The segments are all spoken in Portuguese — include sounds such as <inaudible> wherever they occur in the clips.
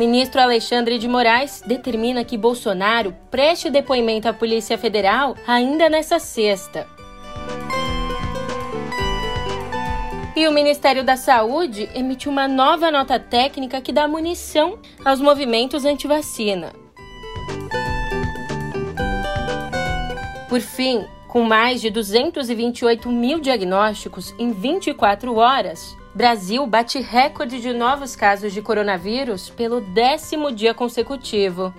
Ministro Alexandre de Moraes determina que Bolsonaro preste depoimento à Polícia Federal ainda nesta sexta. E o Ministério da Saúde emitiu uma nova nota técnica que dá munição aos movimentos anti-vacina. Por fim, com mais de 228 mil diagnósticos em 24 horas, Brasil bate recorde de novos casos de coronavírus pelo décimo dia consecutivo.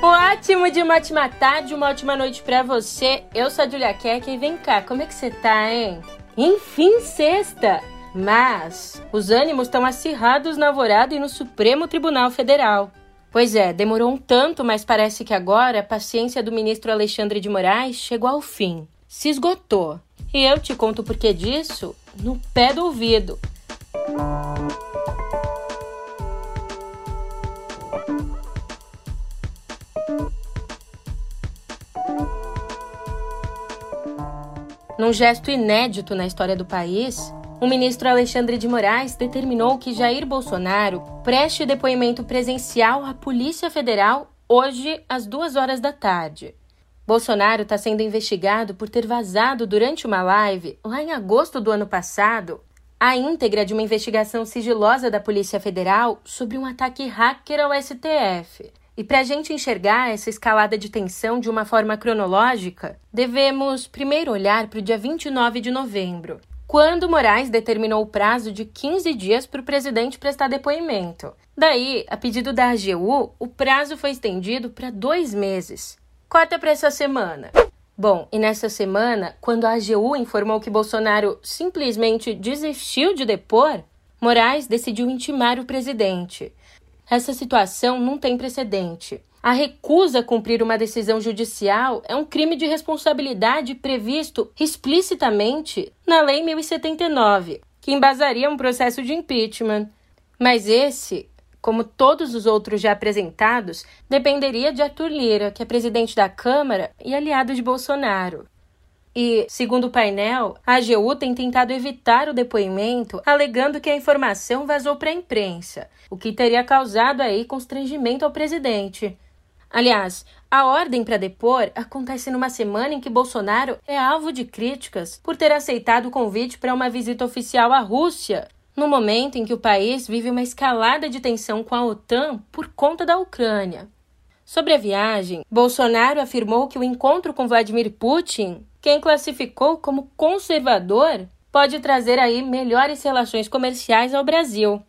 Ótimo de uma ótima tarde, uma ótima noite para você. Eu sou a Julia Keck e vem cá, como é que você tá, hein? Enfim, sexta! Mas os ânimos estão acirrados na Alvorada e no Supremo Tribunal Federal. Pois é, demorou um tanto, mas parece que agora a paciência do ministro Alexandre de Moraes chegou ao fim. Se esgotou. E eu te conto o porquê disso no pé do ouvido. Num gesto inédito na história do país, o ministro Alexandre de Moraes determinou que Jair Bolsonaro preste depoimento presencial à Polícia Federal hoje às duas horas da tarde. Bolsonaro está sendo investigado por ter vazado durante uma live, lá em agosto do ano passado, a íntegra de uma investigação sigilosa da Polícia Federal sobre um ataque hacker ao STF. E para a gente enxergar essa escalada de tensão de uma forma cronológica, devemos primeiro olhar para o dia 29 de novembro, quando Moraes determinou o prazo de 15 dias para o presidente prestar depoimento. Daí, a pedido da AGU, o prazo foi estendido para dois meses. Corta para essa semana. Bom, e nessa semana, quando a AGU informou que Bolsonaro simplesmente desistiu de depor, Moraes decidiu intimar o presidente. Essa situação não tem precedente. A recusa a cumprir uma decisão judicial é um crime de responsabilidade previsto explicitamente na Lei 1079, que embasaria um processo de impeachment. Mas esse, como todos os outros já apresentados, dependeria de Arthur Lira, que é presidente da Câmara e aliado de Bolsonaro. E, segundo o painel, a AGU tem tentado evitar o depoimento, alegando que a informação vazou para a imprensa, o que teria causado aí constrangimento ao presidente. Aliás, a ordem para depor acontece numa semana em que Bolsonaro é alvo de críticas por ter aceitado o convite para uma visita oficial à Rússia, no momento em que o país vive uma escalada de tensão com a OTAN por conta da Ucrânia. Sobre a viagem, Bolsonaro afirmou que o encontro com Vladimir Putin, quem classificou como conservador, pode trazer aí melhores relações comerciais ao Brasil.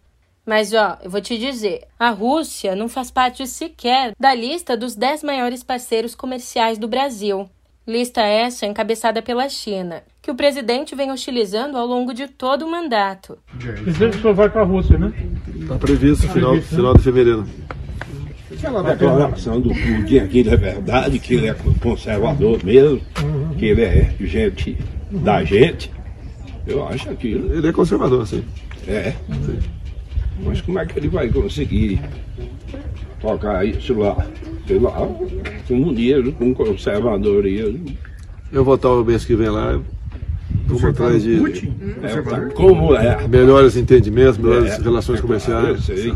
Mas ó, eu vou te dizer, a Rússia não faz parte sequer da lista dos 10 maiores parceiros comerciais do Brasil. Lista essa encabeçada pela China, que o presidente vem hostilizando ao longo de todo o mandato. Presidente, o senhor vai para a Rússia, né? Está previsto final, final de fevereiro. Aquela declaração do Putin aqui é verdade, que ele é conservador mesmo, que ele é gente da gente. Eu acho aquilo. Ele é conservador, sim. É. Sim. Mas como é que ele vai conseguir tocar isso lá? Sei lá, comunismo, com conservadorismo. Eu vou estar o mês que vem lá. Vamos atrás de é, tá como é. melhores entendimentos, melhores é, relações é, comerciais. Eu sei.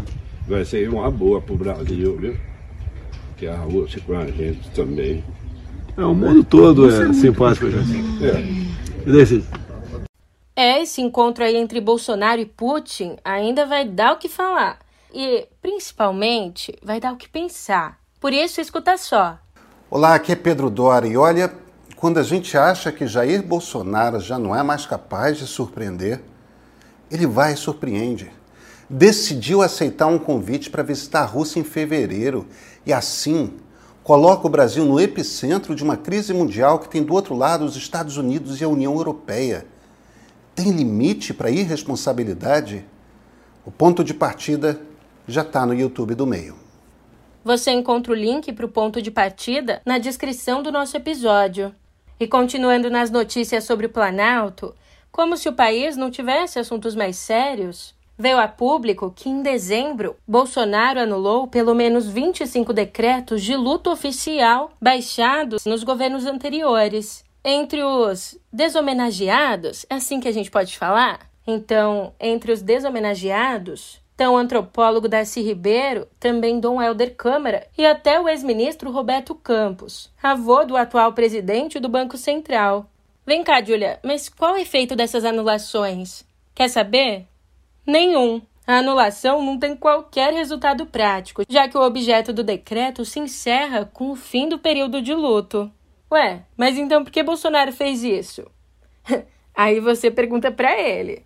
Vai ser uma boa para o Brasil, viu? Que a Rússia com a gente também. É, o mundo todo é simpático, gente. É. E daí, é, esse encontro aí entre Bolsonaro e Putin ainda vai dar o que falar. E, principalmente, vai dar o que pensar. Por isso, escuta só. Olá, aqui é Pedro Dória. E olha, quando a gente acha que Jair Bolsonaro já não é mais capaz de surpreender, ele vai e surpreende. Decidiu aceitar um convite para visitar a Rússia em fevereiro e, assim, coloca o Brasil no epicentro de uma crise mundial que tem do outro lado os Estados Unidos e a União Europeia. Tem limite para irresponsabilidade? O ponto de partida já está no YouTube do meio. Você encontra o link para o ponto de partida na descrição do nosso episódio. E continuando nas notícias sobre o Planalto, como se o país não tivesse assuntos mais sérios, veio a público que em dezembro Bolsonaro anulou pelo menos 25 decretos de luto oficial baixados nos governos anteriores. Entre os deshomenageados, é assim que a gente pode falar? Então, entre os deshomenageados estão o antropólogo Darcy Ribeiro, também Dom Helder Câmara e até o ex-ministro Roberto Campos, avô do atual presidente do Banco Central. Vem cá, Julia, mas qual o efeito dessas anulações? Quer saber? Nenhum. A anulação não tem qualquer resultado prático, já que o objeto do decreto se encerra com o fim do período de luto. Ué, mas então por que Bolsonaro fez isso? <laughs> Aí você pergunta para ele.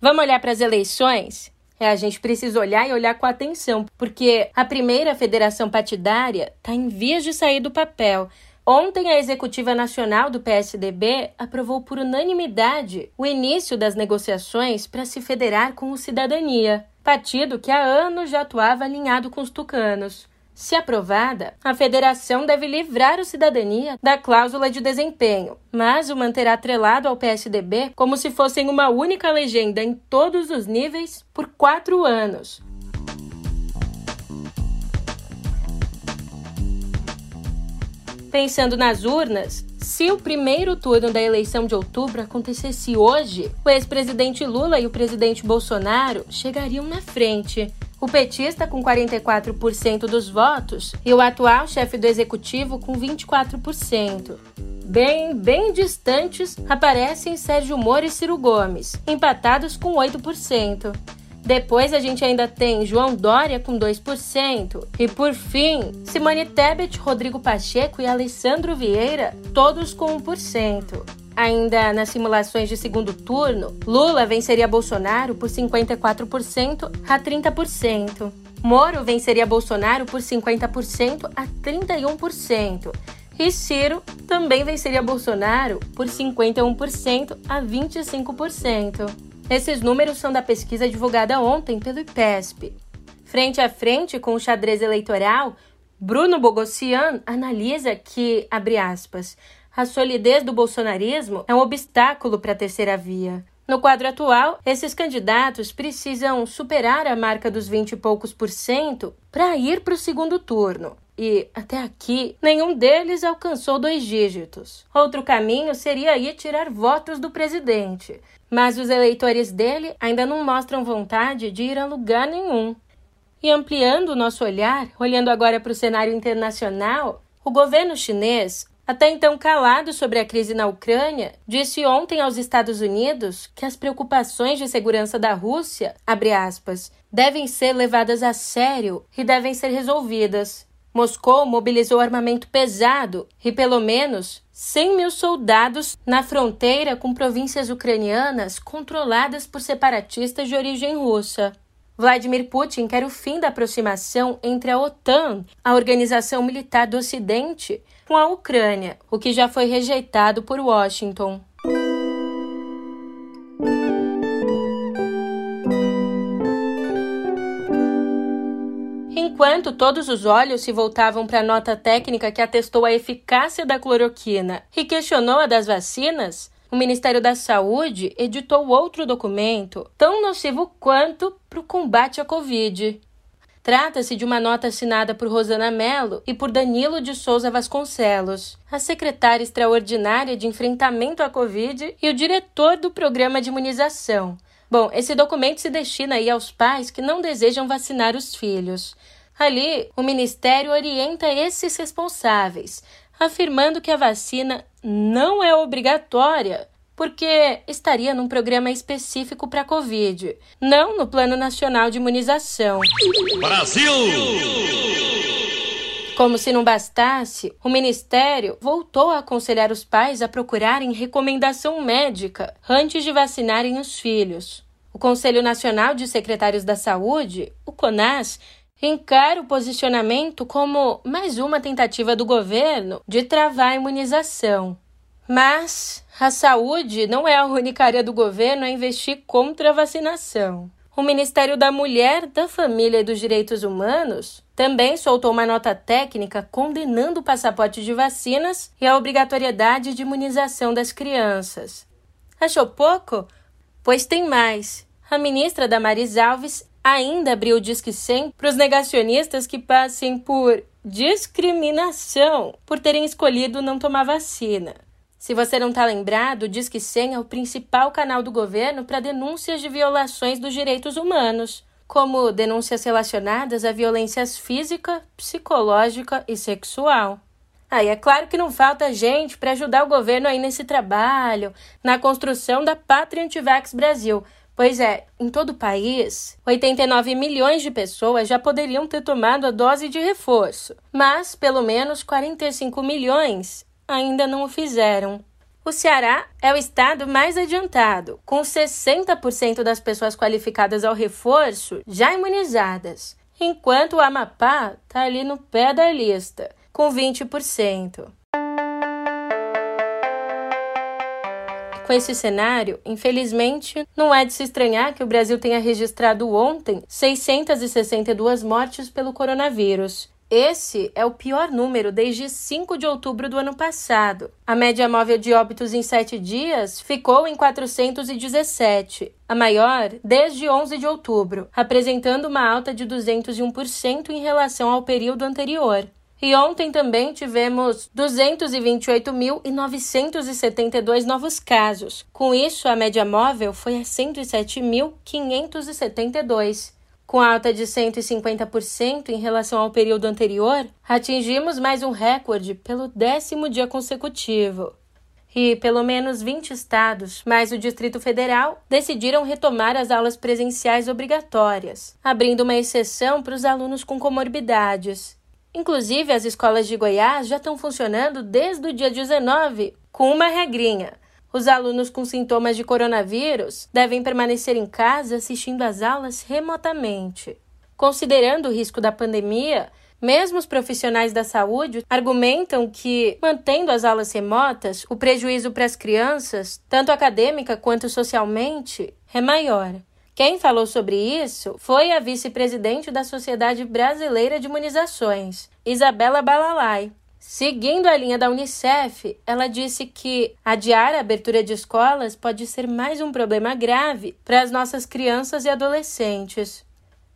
Vamos olhar para as eleições? É, a gente precisa olhar e olhar com atenção, porque a primeira federação partidária está em vias de sair do papel. Ontem, a Executiva Nacional do PSDB aprovou por unanimidade o início das negociações para se federar com o Cidadania, partido que há anos já atuava alinhado com os tucanos. Se aprovada, a federação deve livrar o cidadania da cláusula de desempenho, mas o manterá atrelado ao PSDB como se fossem uma única legenda em todos os níveis por quatro anos. Pensando nas urnas, se o primeiro turno da eleição de outubro acontecesse hoje, o ex-presidente Lula e o presidente Bolsonaro chegariam na frente o petista com 44% dos votos e o atual chefe do executivo com 24%. Bem, bem distantes aparecem Sérgio Moro e Ciro Gomes, empatados com 8%. Depois a gente ainda tem João Dória com 2%. E por fim, Simone Tebet, Rodrigo Pacheco e Alessandro Vieira, todos com 1%. Ainda nas simulações de segundo turno, Lula venceria Bolsonaro por 54% a 30%. Moro venceria Bolsonaro por 50% a 31%. E Ciro também venceria Bolsonaro por 51% a 25%. Esses números são da pesquisa divulgada ontem pelo IPESP. Frente a frente com o xadrez eleitoral, Bruno Bogossian analisa que, abre aspas, a solidez do bolsonarismo é um obstáculo para a terceira via. No quadro atual, esses candidatos precisam superar a marca dos 20 e poucos por cento para ir para o segundo turno. E, até aqui, nenhum deles alcançou dois dígitos. Outro caminho seria ir tirar votos do presidente. Mas os eleitores dele ainda não mostram vontade de ir a lugar nenhum. E ampliando o nosso olhar, olhando agora para o cenário internacional, o governo chinês até então calado sobre a crise na Ucrânia, disse ontem aos Estados Unidos que as preocupações de segurança da Rússia, aspas, devem ser levadas a sério e devem ser resolvidas. Moscou mobilizou armamento pesado e pelo menos 100 mil soldados na fronteira com províncias ucranianas controladas por separatistas de origem russa. Vladimir Putin quer o fim da aproximação entre a OTAN, a organização militar do Ocidente, com a Ucrânia, o que já foi rejeitado por Washington. Enquanto todos os olhos se voltavam para a nota técnica que atestou a eficácia da cloroquina e questionou a das vacinas, o Ministério da Saúde editou outro documento tão nocivo quanto para o combate à Covid. Trata-se de uma nota assinada por Rosana Mello e por Danilo de Souza Vasconcelos, a secretária extraordinária de enfrentamento à Covid e o diretor do programa de imunização. Bom, esse documento se destina aí aos pais que não desejam vacinar os filhos. Ali, o Ministério orienta esses responsáveis, afirmando que a vacina não é obrigatória porque estaria num programa específico para a Covid, não no Plano Nacional de Imunização. Brasil! Como se não bastasse, o Ministério voltou a aconselhar os pais a procurarem recomendação médica antes de vacinarem os filhos. O Conselho Nacional de Secretários da Saúde, o CONAS, encara o posicionamento como mais uma tentativa do governo de travar a imunização. Mas a saúde não é a única área do governo a investir contra a vacinação. O Ministério da Mulher, da Família e dos Direitos Humanos também soltou uma nota técnica condenando o passaporte de vacinas e a obrigatoriedade de imunização das crianças. Achou pouco? Pois tem mais. A ministra Damaris Alves ainda abriu o Disque 100 para os negacionistas que passem por discriminação por terem escolhido não tomar vacina. Se você não está lembrado, o Disque 100 é o principal canal do governo para denúncias de violações dos direitos humanos, como denúncias relacionadas a violências física, psicológica e sexual. Ah, é claro que não falta gente para ajudar o governo aí nesse trabalho, na construção da Pátria Antivax Brasil. Pois é, em todo o país, 89 milhões de pessoas já poderiam ter tomado a dose de reforço, mas pelo menos 45 milhões ainda não o fizeram. O Ceará é o estado mais adiantado, com 60% das pessoas qualificadas ao reforço já imunizadas, enquanto o Amapá está ali no pé da lista, com 20%. Com esse cenário, infelizmente, não é de se estranhar que o Brasil tenha registrado ontem 662 mortes pelo coronavírus, esse é o pior número desde 5 de outubro do ano passado. A média móvel de óbitos em sete dias ficou em 417, a maior desde 11 de outubro, apresentando uma alta de 201% em relação ao período anterior. E ontem também tivemos 228.972 novos casos. Com isso, a média móvel foi a 107.572. Com alta de 150% em relação ao período anterior, atingimos mais um recorde pelo décimo dia consecutivo. E pelo menos 20 estados, mais o Distrito Federal, decidiram retomar as aulas presenciais obrigatórias, abrindo uma exceção para os alunos com comorbidades. Inclusive, as escolas de Goiás já estão funcionando desde o dia 19, com uma regrinha os alunos com sintomas de coronavírus devem permanecer em casa assistindo às aulas remotamente. Considerando o risco da pandemia, mesmo os profissionais da saúde argumentam que, mantendo as aulas remotas, o prejuízo para as crianças, tanto acadêmica quanto socialmente, é maior. Quem falou sobre isso foi a vice-presidente da Sociedade Brasileira de Imunizações, Isabela Balalai, Seguindo a linha da Unicef, ela disse que adiar a abertura de escolas pode ser mais um problema grave para as nossas crianças e adolescentes.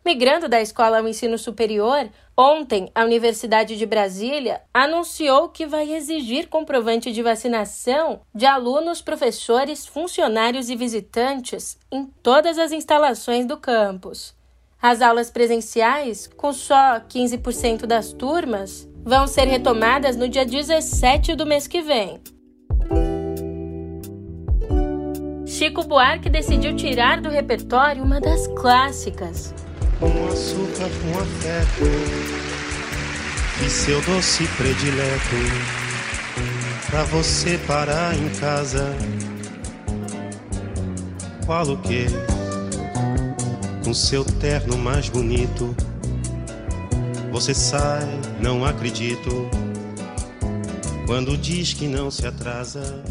Migrando da escola ao ensino superior, ontem a Universidade de Brasília anunciou que vai exigir comprovante de vacinação de alunos, professores, funcionários e visitantes em todas as instalações do campus. As aulas presenciais, com só 15% das turmas, vão ser retomadas no dia 17 do mês que vem. Chico Buarque decidiu tirar do repertório uma das clássicas. Com açúcar, com afeto, e seu doce predileto, pra você parar em casa. Qual o que? Com seu terno mais bonito você sai, não acredito. Quando diz que não se atrasa.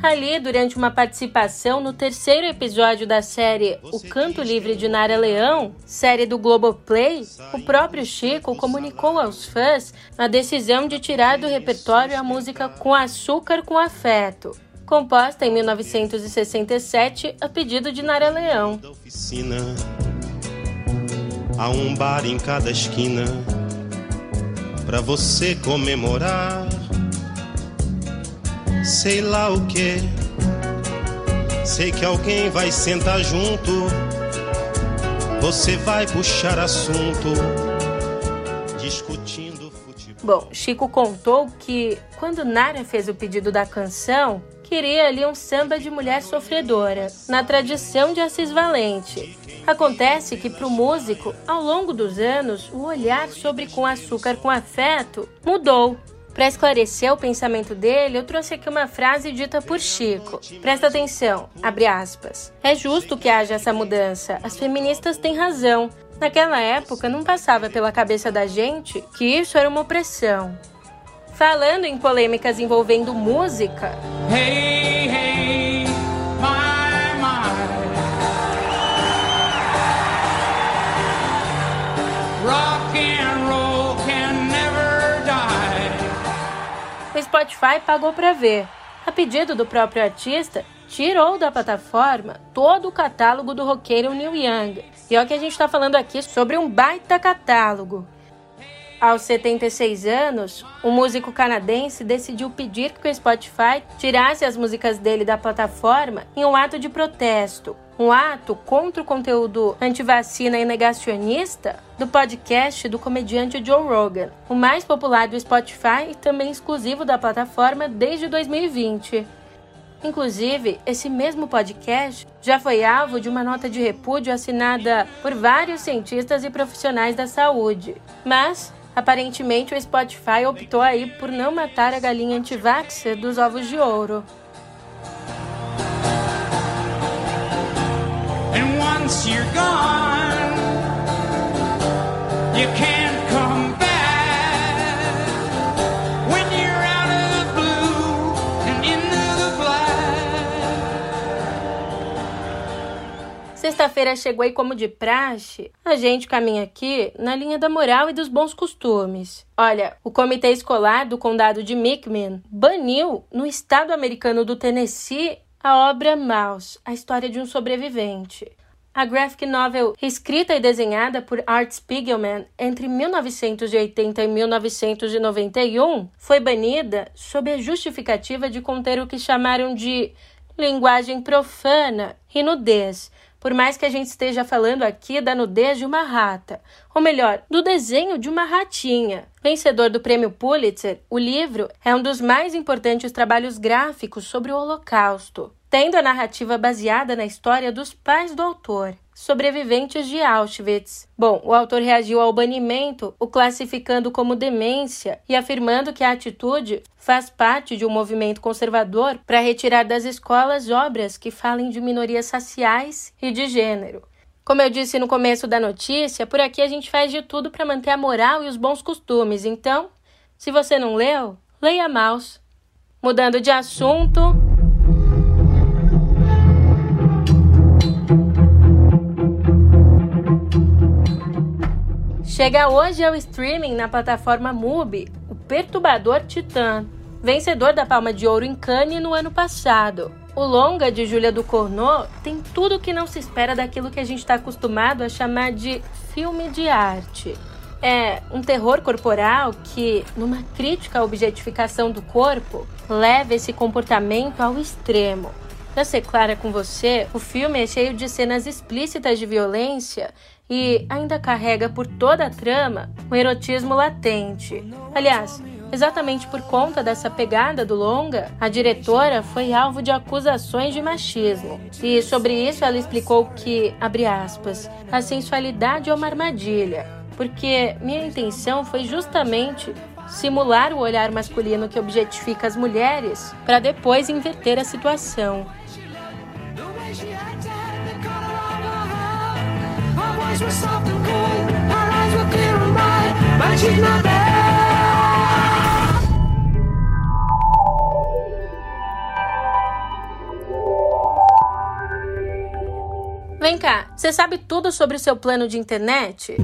Ali, durante uma participação no terceiro episódio da série O Canto Livre de Nara Leão, série do Globoplay, o próprio Chico comunicou aos fãs a decisão de tirar do repertório a música Com Açúcar com Afeto, composta em 1967 a pedido de Nara Leão. Há um bar em cada esquina para você comemorar. Sei lá o que. Sei que alguém vai sentar junto. Você vai puxar assunto discutindo futebol. Bom, Chico contou que quando Nara fez o pedido da canção, queria ali um samba de mulher sofredora, na tradição de Assis Valente. Acontece que para o músico, ao longo dos anos, o olhar sobre Com Açúcar com Afeto mudou. Para esclarecer o pensamento dele, eu trouxe aqui uma frase dita por Chico. Presta atenção, abre aspas. É justo que haja essa mudança. As feministas têm razão. Naquela época não passava pela cabeça da gente que isso era uma opressão. Falando em polêmicas envolvendo música. Hey, Spotify pagou para ver. A pedido do próprio artista, tirou da plataforma todo o catálogo do roqueiro Neil Young. E é o que a gente está falando aqui sobre um baita catálogo. Aos 76 anos, o músico canadense decidiu pedir que o Spotify tirasse as músicas dele da plataforma em um ato de protesto, um ato contra o conteúdo antivacina e negacionista do podcast do comediante Joe Rogan, o mais popular do Spotify e também exclusivo da plataforma desde 2020. Inclusive, esse mesmo podcast já foi alvo de uma nota de repúdio assinada por vários cientistas e profissionais da saúde. Mas Aparentemente, o Spotify optou aí por não matar a galinha anti-vaxxer dos ovos de ouro. And once you're gone, you can't Sexta-feira chegou e, como de praxe, a gente caminha aqui na linha da moral e dos bons costumes. Olha, o Comitê Escolar do Condado de McMinn baniu, no estado americano do Tennessee, a obra Mouse, a história de um sobrevivente. A graphic novel, escrita e desenhada por Art Spiegelman entre 1980 e 1991, foi banida sob a justificativa de conter o que chamaram de linguagem profana e nudez, por mais que a gente esteja falando aqui da nudez de uma rata, ou melhor, do desenho de uma ratinha. Vencedor do prêmio Pulitzer, o livro é um dos mais importantes trabalhos gráficos sobre o Holocausto, tendo a narrativa baseada na história dos pais do autor sobreviventes de Auschwitz. Bom, o autor reagiu ao banimento, o classificando como demência e afirmando que a atitude faz parte de um movimento conservador para retirar das escolas obras que falem de minorias raciais e de gênero. Como eu disse no começo da notícia, por aqui a gente faz de tudo para manter a moral e os bons costumes. Então, se você não leu, leia Maus. Mudando de assunto, Chega hoje ao streaming na plataforma MUBI, o perturbador Titã, vencedor da Palma de Ouro em Cannes no ano passado. O longa de Júlia Ducournau tem tudo o que não se espera daquilo que a gente está acostumado a chamar de filme de arte. É um terror corporal que, numa crítica à objetificação do corpo, leva esse comportamento ao extremo. Pra ser clara com você, o filme é cheio de cenas explícitas de violência e ainda carrega por toda a trama um erotismo latente. Aliás, exatamente por conta dessa pegada do longa, a diretora foi alvo de acusações de machismo. E sobre isso ela explicou que, abre aspas, a sensualidade é uma armadilha, porque minha intenção foi justamente simular o olhar masculino que objetifica as mulheres para depois inverter a situação. Eyes were soft and cold, her eyes were clear and bright, but she's not there. Vem cá, você sabe tudo sobre o seu plano de internet?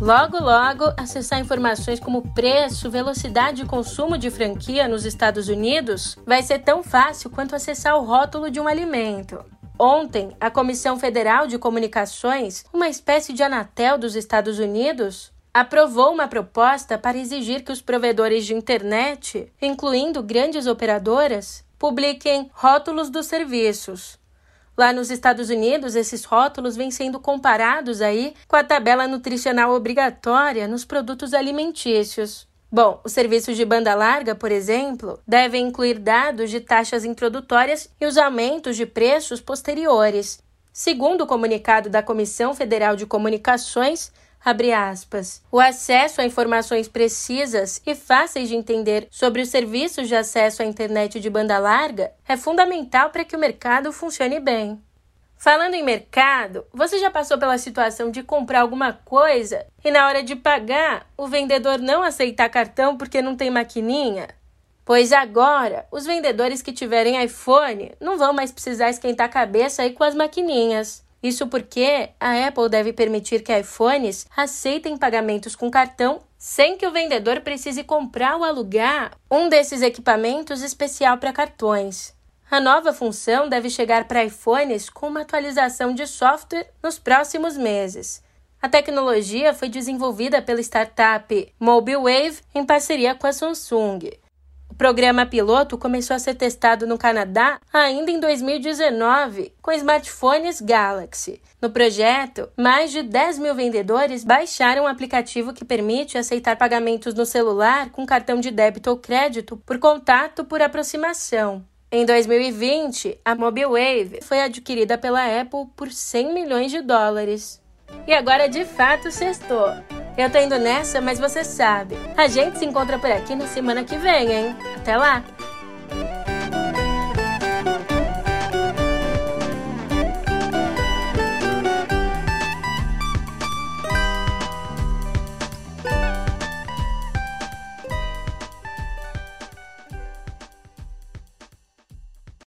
Logo, logo, acessar informações como preço, velocidade e consumo de franquia nos Estados Unidos vai ser tão fácil quanto acessar o rótulo de um alimento. Ontem, a Comissão Federal de Comunicações, uma espécie de Anatel dos Estados Unidos, aprovou uma proposta para exigir que os provedores de internet, incluindo grandes operadoras, publiquem rótulos dos serviços. Lá nos Estados Unidos, esses rótulos vêm sendo comparados aí com a tabela nutricional obrigatória nos produtos alimentícios. Bom, os serviços de banda larga, por exemplo, devem incluir dados de taxas introdutórias e os aumentos de preços posteriores. Segundo o comunicado da Comissão Federal de Comunicações, Aspas, o acesso a informações precisas e fáceis de entender sobre os serviços de acesso à internet de banda larga é fundamental para que o mercado funcione bem. Falando em mercado, você já passou pela situação de comprar alguma coisa e na hora de pagar o vendedor não aceitar cartão porque não tem maquininha? Pois agora, os vendedores que tiverem iPhone não vão mais precisar esquentar a cabeça aí com as maquininhas. Isso porque a Apple deve permitir que iPhones aceitem pagamentos com cartão sem que o vendedor precise comprar ou alugar um desses equipamentos especial para cartões. A nova função deve chegar para iPhones com uma atualização de software nos próximos meses. A tecnologia foi desenvolvida pela startup MobileWave em parceria com a Samsung. O programa piloto começou a ser testado no Canadá ainda em 2019 com smartphones Galaxy. No projeto, mais de 10 mil vendedores baixaram um aplicativo que permite aceitar pagamentos no celular com cartão de débito ou crédito por contato por aproximação. Em 2020, a MobileWave foi adquirida pela Apple por 100 milhões de dólares. E agora de fato sextou. Eu tô indo nessa, mas você sabe. A gente se encontra por aqui na semana que vem, hein? Até lá!